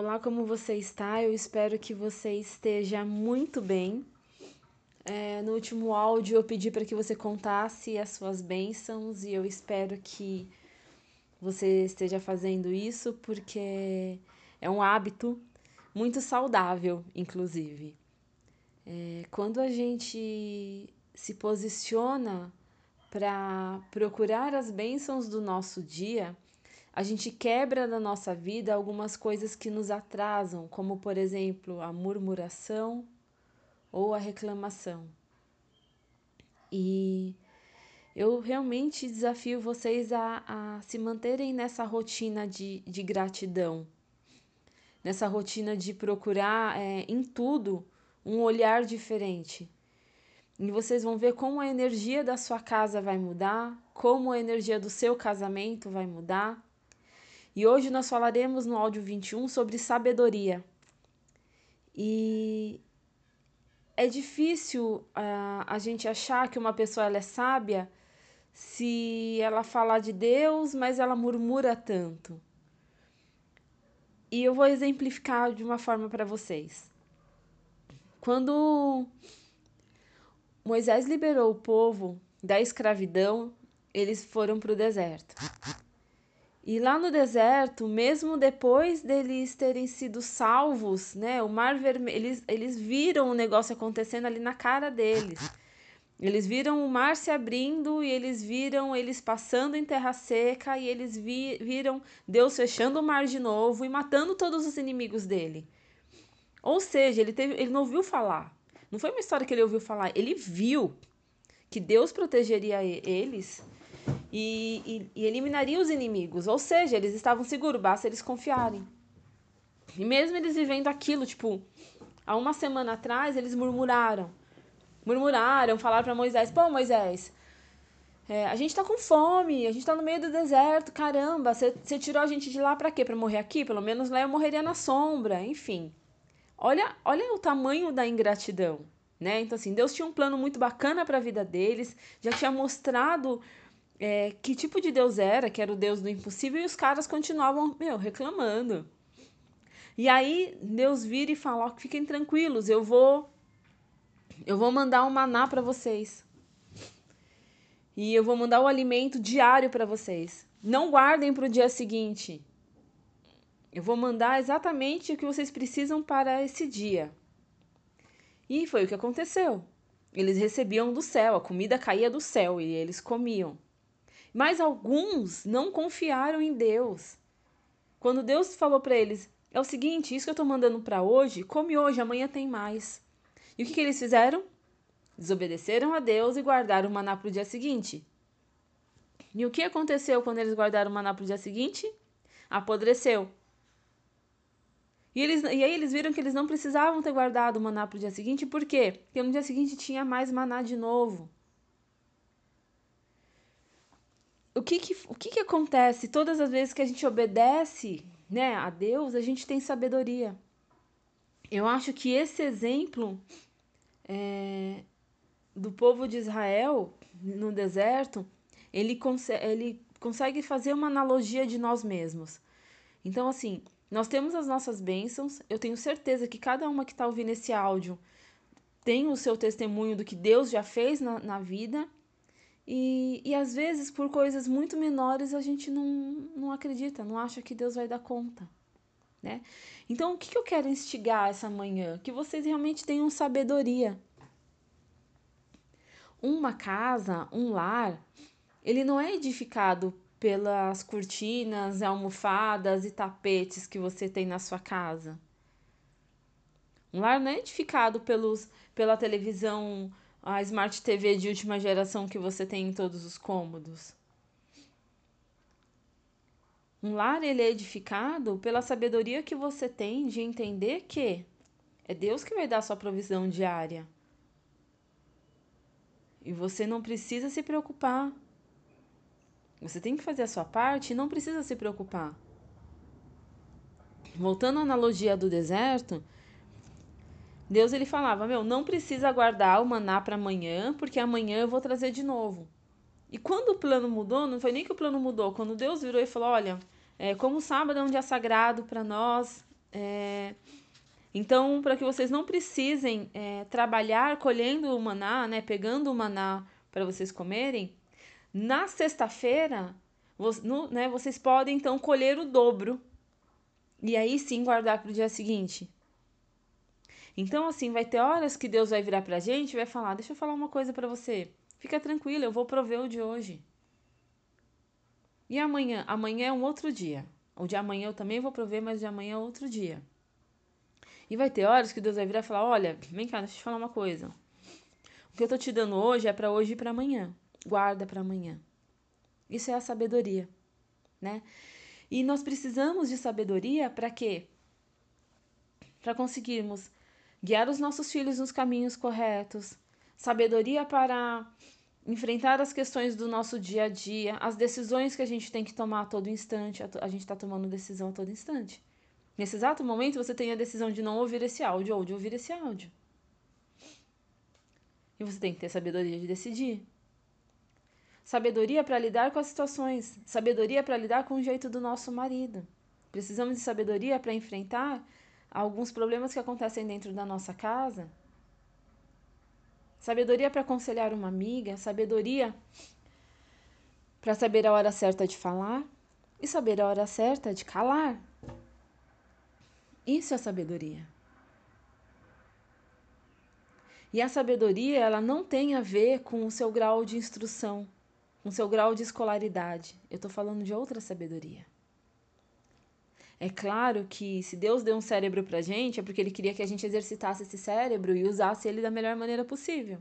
Olá, como você está? Eu espero que você esteja muito bem. É, no último áudio eu pedi para que você contasse as suas bênçãos e eu espero que você esteja fazendo isso porque é um hábito muito saudável, inclusive. É, quando a gente se posiciona para procurar as bênçãos do nosso dia, a gente quebra na nossa vida algumas coisas que nos atrasam, como por exemplo a murmuração ou a reclamação. E eu realmente desafio vocês a, a se manterem nessa rotina de, de gratidão, nessa rotina de procurar é, em tudo um olhar diferente. E vocês vão ver como a energia da sua casa vai mudar, como a energia do seu casamento vai mudar, e hoje nós falaremos no áudio 21 sobre sabedoria. E é difícil uh, a gente achar que uma pessoa ela é sábia se ela falar de Deus, mas ela murmura tanto. E eu vou exemplificar de uma forma para vocês. Quando Moisés liberou o povo da escravidão, eles foram para o deserto. E lá no deserto, mesmo depois deles terem sido salvos, né, o mar vermelho, eles, eles viram o negócio acontecendo ali na cara deles. Eles viram o mar se abrindo e eles viram eles passando em terra seca e eles vi, viram Deus fechando o mar de novo e matando todos os inimigos dele. Ou seja, ele, teve, ele não ouviu falar. Não foi uma história que ele ouviu falar, ele viu que Deus protegeria eles e, e, e eliminaria os inimigos. Ou seja, eles estavam seguros, basta eles confiarem. E mesmo eles vivendo aquilo, tipo, há uma semana atrás, eles murmuraram. Murmuraram, falaram para Moisés: pô, Moisés, é, a gente tá com fome, a gente tá no meio do deserto, caramba, você tirou a gente de lá para quê? Para morrer aqui? Pelo menos lá eu morreria na sombra, enfim. Olha, olha o tamanho da ingratidão, né? Então assim, Deus tinha um plano muito bacana para a vida deles, já tinha mostrado é, que tipo de Deus era, que era o Deus do impossível, e os caras continuavam, meu, reclamando. E aí Deus vira e fala: ó, fiquem tranquilos, eu vou eu vou mandar um maná para vocês. E eu vou mandar o alimento diário para vocês. Não guardem para o dia seguinte. Eu vou mandar exatamente o que vocês precisam para esse dia. E foi o que aconteceu. Eles recebiam do céu, a comida caía do céu e eles comiam. Mas alguns não confiaram em Deus. Quando Deus falou para eles: é o seguinte, isso que eu estou mandando para hoje, come hoje, amanhã tem mais. E o que, que eles fizeram? Desobedeceram a Deus e guardaram o maná para o dia seguinte. E o que aconteceu quando eles guardaram o maná para o dia seguinte? Apodreceu. E, eles, e aí eles viram que eles não precisavam ter guardado o maná para o dia seguinte, por quê? Porque no dia seguinte tinha mais maná de novo. O que que, o que que acontece todas as vezes que a gente obedece né, a Deus, a gente tem sabedoria. Eu acho que esse exemplo é, do povo de Israel no deserto, ele, ele consegue fazer uma analogia de nós mesmos. Então, assim, nós temos as nossas bênçãos, eu tenho certeza que cada uma que está ouvindo esse áudio tem o seu testemunho do que Deus já fez na, na vida, e, e às vezes, por coisas muito menores, a gente não, não acredita, não acha que Deus vai dar conta. Né? Então, o que, que eu quero instigar essa manhã? Que vocês realmente tenham sabedoria. Uma casa, um lar, ele não é edificado pelas cortinas, almofadas e tapetes que você tem na sua casa. Um lar não é edificado pelos, pela televisão a Smart TV de última geração que você tem em todos os cômodos. Um lar ele é edificado pela sabedoria que você tem de entender que é Deus que vai dar sua provisão diária. E você não precisa se preocupar. Você tem que fazer a sua parte e não precisa se preocupar. Voltando à analogia do deserto, Deus ele falava: "Meu, não precisa guardar o maná para amanhã, porque amanhã eu vou trazer de novo". E quando o plano mudou, não foi nem que o plano mudou, quando Deus virou e falou: "Olha, é, como o sábado é um dia sagrado para nós, É, então, para que vocês não precisem é, trabalhar colhendo o maná, né, pegando o maná para vocês comerem, na sexta-feira, né, vocês podem então colher o dobro e aí sim guardar para o dia seguinte. Então, assim, vai ter horas que Deus vai virar para a gente e vai falar: Deixa eu falar uma coisa para você. Fica tranquila, eu vou prover o de hoje. E amanhã? Amanhã é um outro dia. O de amanhã eu também vou prover, mas de amanhã é outro dia. E vai ter horas que Deus vai virar e falar: Olha, vem cá, deixa eu te falar uma coisa. O que eu tô te dando hoje é para hoje e para amanhã. Guarda para amanhã. Isso é a sabedoria, né? E nós precisamos de sabedoria para quê? Para conseguirmos guiar os nossos filhos nos caminhos corretos, sabedoria para enfrentar as questões do nosso dia a dia, as decisões que a gente tem que tomar a todo instante. A gente está tomando decisão a todo instante. Nesse exato momento, você tem a decisão de não ouvir esse áudio ou de ouvir esse áudio. E você tem que ter sabedoria de decidir. Sabedoria para lidar com as situações. Sabedoria para lidar com o jeito do nosso marido. Precisamos de sabedoria para enfrentar alguns problemas que acontecem dentro da nossa casa. Sabedoria para aconselhar uma amiga. Sabedoria para saber a hora certa de falar. E saber a hora certa de calar. Isso é sabedoria. E a sabedoria, ela não tem a ver com o seu grau de instrução, com o seu grau de escolaridade. Eu estou falando de outra sabedoria. É claro que se Deus deu um cérebro para a gente, é porque Ele queria que a gente exercitasse esse cérebro e usasse ele da melhor maneira possível.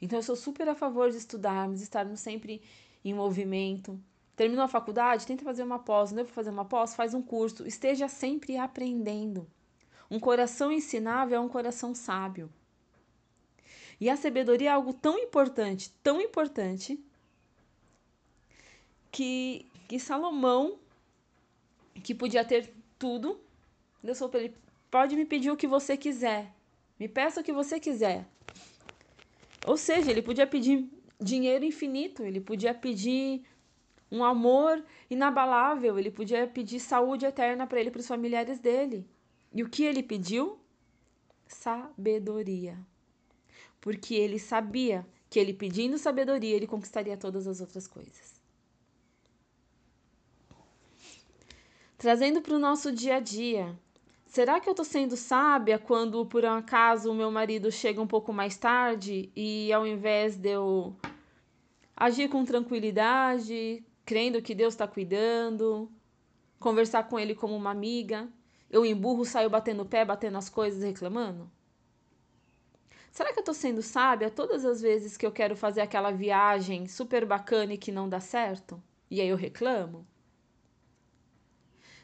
Então eu sou super a favor de estudarmos, estarmos sempre em movimento, Terminou a faculdade? Tenta fazer uma pós. Não deu para fazer uma pós? Faz um curso. Esteja sempre aprendendo. Um coração ensinável é um coração sábio. E a sabedoria é algo tão importante, tão importante, que, que Salomão, que podia ter tudo, Deus falou para ele: pode me pedir o que você quiser, me peça o que você quiser. Ou seja, ele podia pedir dinheiro infinito, ele podia pedir um amor inabalável. Ele podia pedir saúde eterna para ele e para os familiares dele. E o que ele pediu? Sabedoria. Porque ele sabia que ele pedindo sabedoria, ele conquistaria todas as outras coisas. Trazendo para o nosso dia a dia. Será que eu estou sendo sábia quando, por um acaso, o meu marido chega um pouco mais tarde e, ao invés de eu agir com tranquilidade, crendo que Deus está cuidando, conversar com Ele como uma amiga. Eu emburro, saio batendo o pé, batendo as coisas, reclamando? Será que eu estou sendo sábia todas as vezes que eu quero fazer aquela viagem super bacana e que não dá certo? E aí eu reclamo?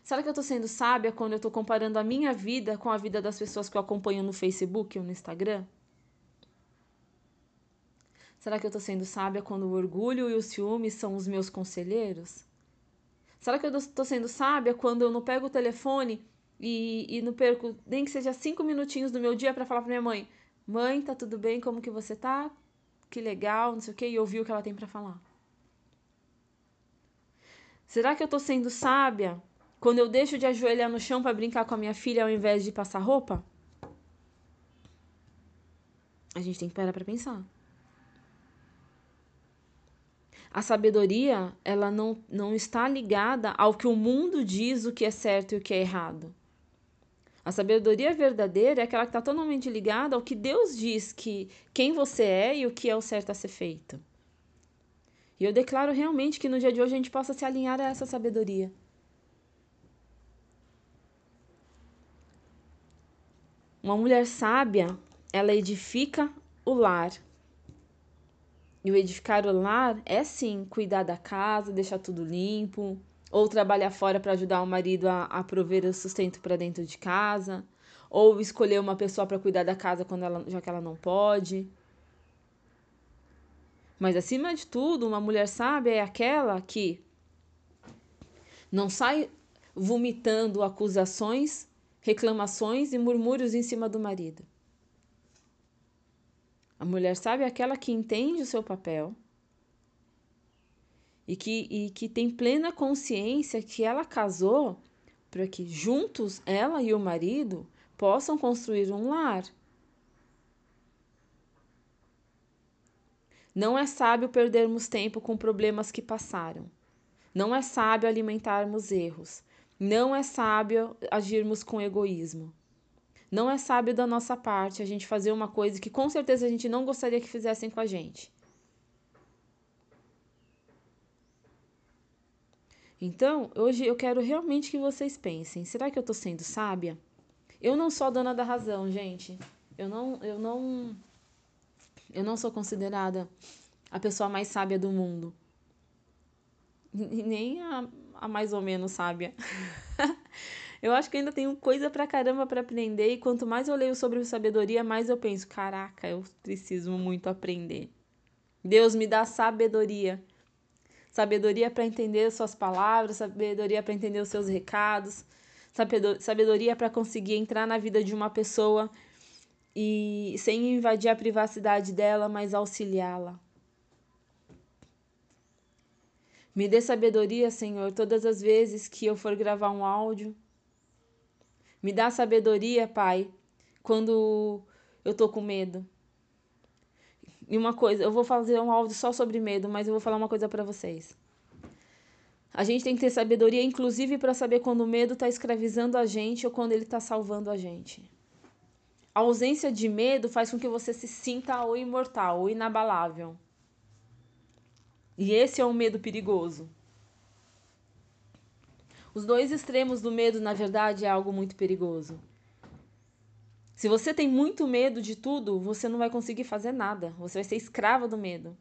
Será que eu estou sendo sábia quando eu estou comparando a minha vida com a vida das pessoas que eu acompanho no Facebook ou no Instagram? Será que eu estou sendo sábia quando o orgulho e o ciúme são os meus conselheiros? Será que eu estou sendo sábia quando eu não pego o telefone e, e não perco nem que seja cinco minutinhos do meu dia para falar para minha mãe: Mãe, tá tudo bem? Como que você tá? Que legal, não sei o que, e ouvir o que ela tem para falar. Será que eu estou sendo sábia quando eu deixo de ajoelhar no chão para brincar com a minha filha ao invés de passar roupa? A gente tem que parar para pensar. A sabedoria, ela não, não está ligada ao que o mundo diz o que é certo e o que é errado. A sabedoria verdadeira é aquela que está totalmente ligada ao que Deus diz que quem você é e o que é o certo a ser feito. E eu declaro realmente que no dia de hoje a gente possa se alinhar a essa sabedoria. Uma mulher sábia, ela edifica o lar, e o edificar o lar é sim cuidar da casa, deixar tudo limpo, ou trabalhar fora para ajudar o marido a, a prover o sustento para dentro de casa, ou escolher uma pessoa para cuidar da casa quando ela, já que ela não pode. Mas acima de tudo, uma mulher sábia é aquela que não sai vomitando acusações, reclamações e murmúrios em cima do marido. A mulher sábia é aquela que entende o seu papel e que, e que tem plena consciência que ela casou para que juntos ela e o marido possam construir um lar. Não é sábio perdermos tempo com problemas que passaram. Não é sábio alimentarmos erros. Não é sábio agirmos com egoísmo. Não é sábio da nossa parte a gente fazer uma coisa que com certeza a gente não gostaria que fizessem com a gente. Então, hoje eu quero realmente que vocês pensem: será que eu estou sendo sábia? Eu não sou a dona da razão, gente. Eu não, eu não eu não sou considerada a pessoa mais sábia do mundo. Nem a, a mais ou menos sábia. eu acho que ainda tenho coisa pra caramba para aprender e quanto mais eu leio sobre sabedoria, mais eu penso, caraca, eu preciso muito aprender. Deus me dá sabedoria. Sabedoria para entender suas palavras, sabedoria para entender os seus recados, sabedoria para conseguir entrar na vida de uma pessoa e sem invadir a privacidade dela, mas auxiliá-la. Me dê sabedoria, Senhor, todas as vezes que eu for gravar um áudio. Me dá sabedoria, Pai, quando eu tô com medo. E uma coisa, eu vou fazer um áudio só sobre medo, mas eu vou falar uma coisa para vocês. A gente tem que ter sabedoria, inclusive, para saber quando o medo está escravizando a gente ou quando ele está salvando a gente. A ausência de medo faz com que você se sinta o imortal, o inabalável. E esse é um medo perigoso. Os dois extremos do medo, na verdade, é algo muito perigoso. Se você tem muito medo de tudo, você não vai conseguir fazer nada. Você vai ser escrava do medo.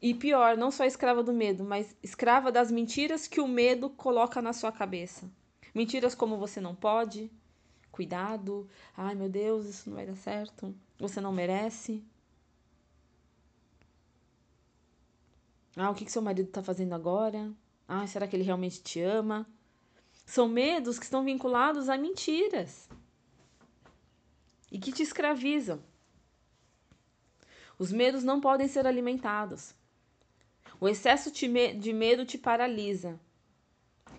E pior, não só escrava do medo, mas escrava das mentiras que o medo coloca na sua cabeça. Mentiras como você não pode, cuidado. Ai, meu Deus, isso não vai dar certo. Você não merece. Ah, o que, que seu marido está fazendo agora? Ah, será que ele realmente te ama? São medos que estão vinculados a mentiras e que te escravizam. Os medos não podem ser alimentados. O excesso de medo te paralisa.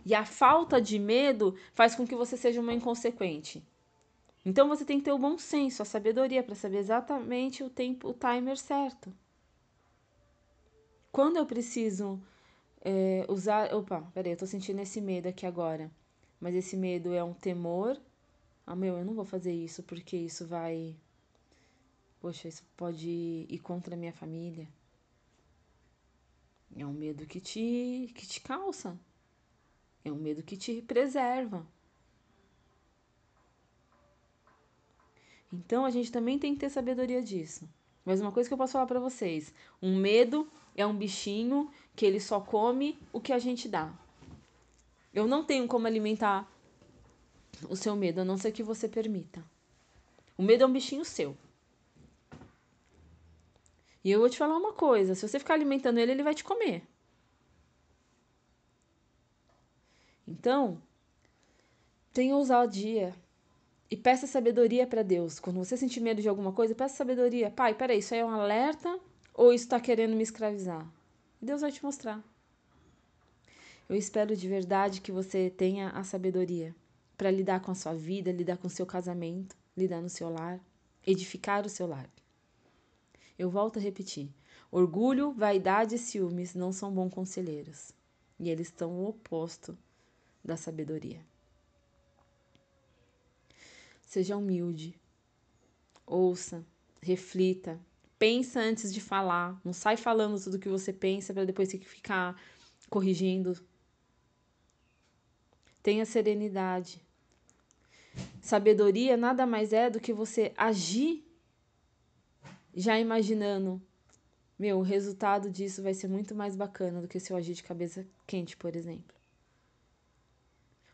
E a falta de medo faz com que você seja uma inconsequente. Então você tem que ter o bom senso, a sabedoria para saber exatamente o tempo, o timer certo. Quando eu preciso é, usar. Opa, peraí, eu tô sentindo esse medo aqui agora. Mas esse medo é um temor. Ah, meu, eu não vou fazer isso porque isso vai. Poxa, isso pode ir contra a minha família. É um medo que te, que te calça. É um medo que te preserva. Então a gente também tem que ter sabedoria disso. Mas uma coisa que eu posso falar para vocês: um medo é um bichinho que ele só come o que a gente dá. Eu não tenho como alimentar o seu medo, a não ser que você permita. O medo é um bichinho seu. E eu vou te falar uma coisa: se você ficar alimentando ele, ele vai te comer. Então, tenha ousadia e peça sabedoria para Deus. Quando você sentir medo de alguma coisa, peça sabedoria. Pai, peraí, isso aí é um alerta ou está querendo me escravizar? Deus vai te mostrar. Eu espero de verdade que você tenha a sabedoria para lidar com a sua vida, lidar com o seu casamento, lidar no seu lar, edificar o seu lar. Eu volto a repetir: orgulho, vaidade e ciúmes não são bons conselheiros, e eles estão o oposto da sabedoria. Seja humilde, ouça, reflita, pensa antes de falar, não sai falando tudo que você pensa para depois ter que ficar corrigindo. Tenha serenidade. Sabedoria nada mais é do que você agir já imaginando, meu, o resultado disso vai ser muito mais bacana do que se eu agir de cabeça quente, por exemplo.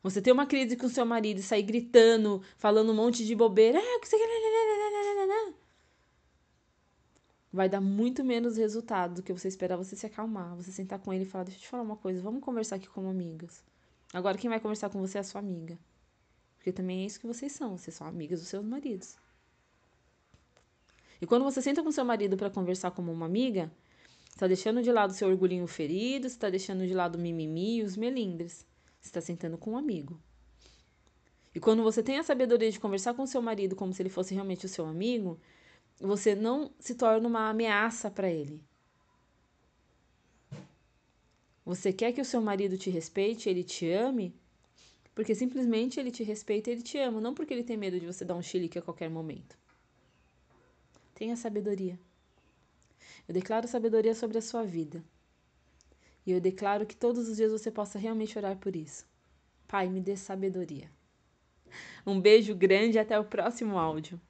Você ter uma crise com seu marido e sair gritando, falando um monte de bobeira. Ah, que você... Vai dar muito menos resultado do que você esperar você se acalmar. Você sentar com ele e falar: Deixa eu te falar uma coisa, vamos conversar aqui como amigas. Agora, quem vai conversar com você é a sua amiga. Porque também é isso que vocês são. Vocês são amigas dos seus maridos. E quando você senta com seu marido para conversar como uma amiga, está deixando de lado seu orgulhinho ferido, está deixando de lado o mimimi e os melindres está sentando com um amigo. E quando você tem a sabedoria de conversar com seu marido como se ele fosse realmente o seu amigo, você não se torna uma ameaça para ele. Você quer que o seu marido te respeite, ele te ame, porque simplesmente ele te respeita e ele te ama, não porque ele tem medo de você dar um chilique a qualquer momento. Tenha sabedoria. Eu declaro sabedoria sobre a sua vida. E eu declaro que todos os dias você possa realmente orar por isso. Pai, me dê sabedoria. Um beijo grande e até o próximo áudio.